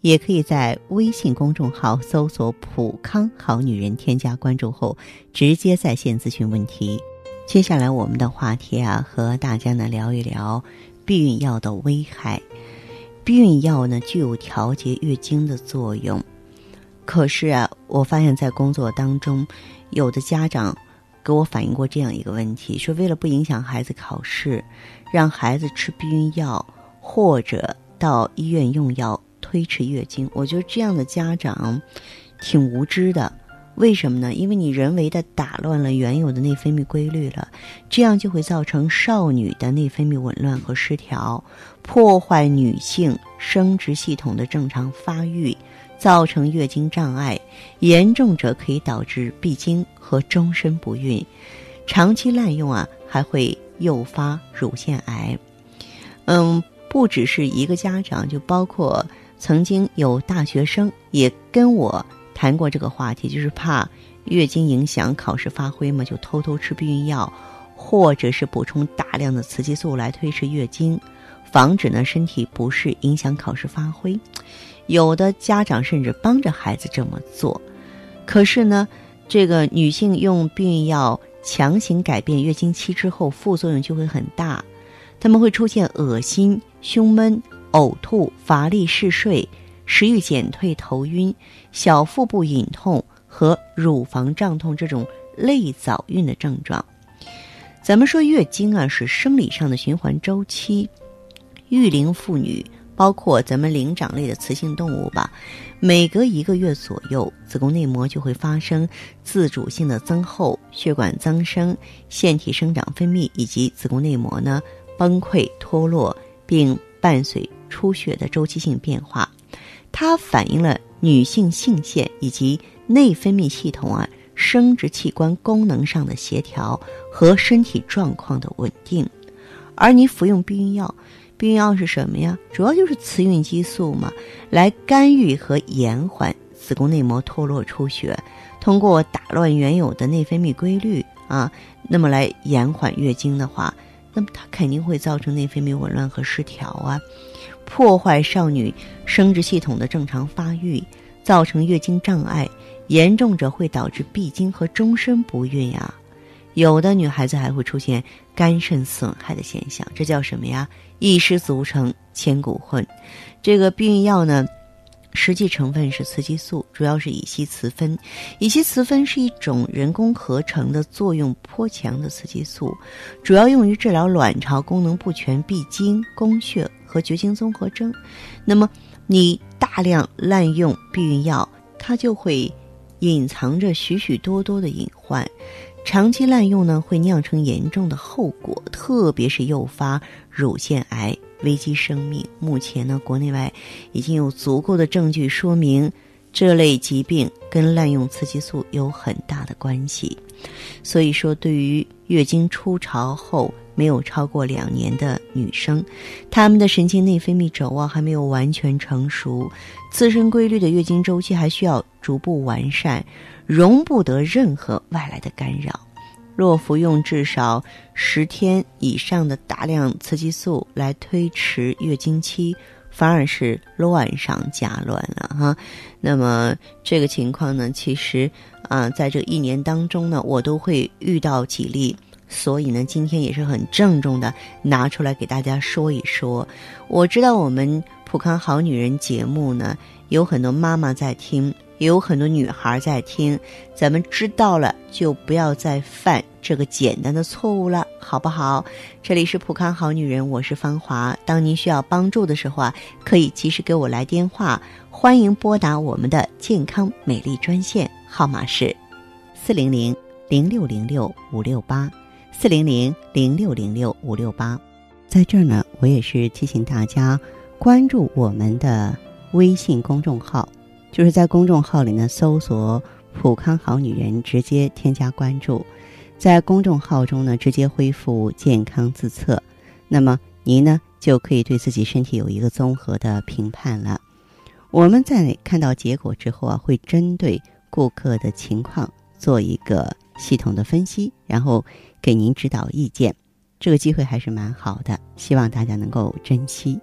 也可以在微信公众号搜索“普康好女人”，添加关注后直接在线咨询问题。接下来我们的话题啊，和大家呢聊一聊避孕药的危害。避孕药呢具有调节月经的作用。可是啊，我发现，在工作当中，有的家长给我反映过这样一个问题：说为了不影响孩子考试，让孩子吃避孕药，或者到医院用药推迟月经。我觉得这样的家长挺无知的。为什么呢？因为你人为的打乱了原有的内分泌规律了，这样就会造成少女的内分泌紊乱和失调，破坏女性生殖系统的正常发育。造成月经障碍，严重者可以导致闭经和终身不孕。长期滥用啊，还会诱发乳腺癌。嗯，不只是一个家长，就包括曾经有大学生也跟我谈过这个话题，就是怕月经影响考试发挥嘛，就偷偷吃避孕药，或者是补充大量的雌激素来推迟月经，防止呢身体不适，影响考试发挥。有的家长甚至帮着孩子这么做，可是呢，这个女性用避孕药强行改变月经期之后，副作用就会很大，他们会出现恶心、胸闷、呕吐、乏力、嗜睡、食欲减退、头晕、小腹部隐痛和乳房胀痛这种类早孕的症状。咱们说月经啊，是生理上的循环周期，育龄妇女。包括咱们灵长类的雌性动物吧，每隔一个月左右，子宫内膜就会发生自主性的增厚、血管增生、腺体生长分泌以及子宫内膜呢崩溃脱落，并伴随出血的周期性变化。它反映了女性性腺以及内分泌系统啊生殖器官功能上的协调和身体状况的稳定。而你服用避孕药。避孕药是什么呀？主要就是雌孕激素嘛，来干预和延缓子宫内膜脱落出血，通过打乱原有的内分泌规律啊，那么来延缓月经的话，那么它肯定会造成内分泌紊乱和失调啊，破坏少女生殖系统的正常发育，造成月经障碍，严重者会导致闭经和终身不孕呀。有的女孩子还会出现肝肾损害的现象，这叫什么呀？一失足成千古恨。这个避孕药呢，实际成分是雌激素，主要是乙烯雌酚。乙烯雌酚是一种人工合成的作用颇强的雌激素，主要用于治疗卵巢功能不全、闭经、宫血和绝经综合征。那么，你大量滥用避孕药，它就会隐藏着许许多多的隐患。长期滥用呢，会酿成严重的后果，特别是诱发乳腺癌，危及生命。目前呢，国内外已经有足够的证据说明，这类疾病跟滥用雌激素有很大的关系。所以说，对于月经初潮后没有超过两年的女生，她们的神经内分泌轴啊还没有完全成熟，自身规律的月经周期还需要逐步完善。容不得任何外来的干扰。若服用至少十天以上的大量雌激素来推迟月经期，反而是乱上加乱了哈。那么这个情况呢，其实啊，在这一年当中呢，我都会遇到几例，所以呢，今天也是很郑重的拿出来给大家说一说。我知道我们普康好女人节目呢，有很多妈妈在听。也有很多女孩在听，咱们知道了就不要再犯这个简单的错误了，好不好？这里是普康好女人，我是芳华。当您需要帮助的时候啊，可以及时给我来电话，欢迎拨打我们的健康美丽专线，号码是四零零零六零六五六八四零零零六零六五六八。在这儿呢，我也是提醒大家关注我们的微信公众号。就是在公众号里呢，搜索“普康好女人”，直接添加关注。在公众号中呢直接恢复健康自测，那么您呢就可以对自己身体有一个综合的评判了。我们在看到结果之后啊，会针对顾客的情况做一个系统的分析，然后给您指导意见。这个机会还是蛮好的，希望大家能够珍惜。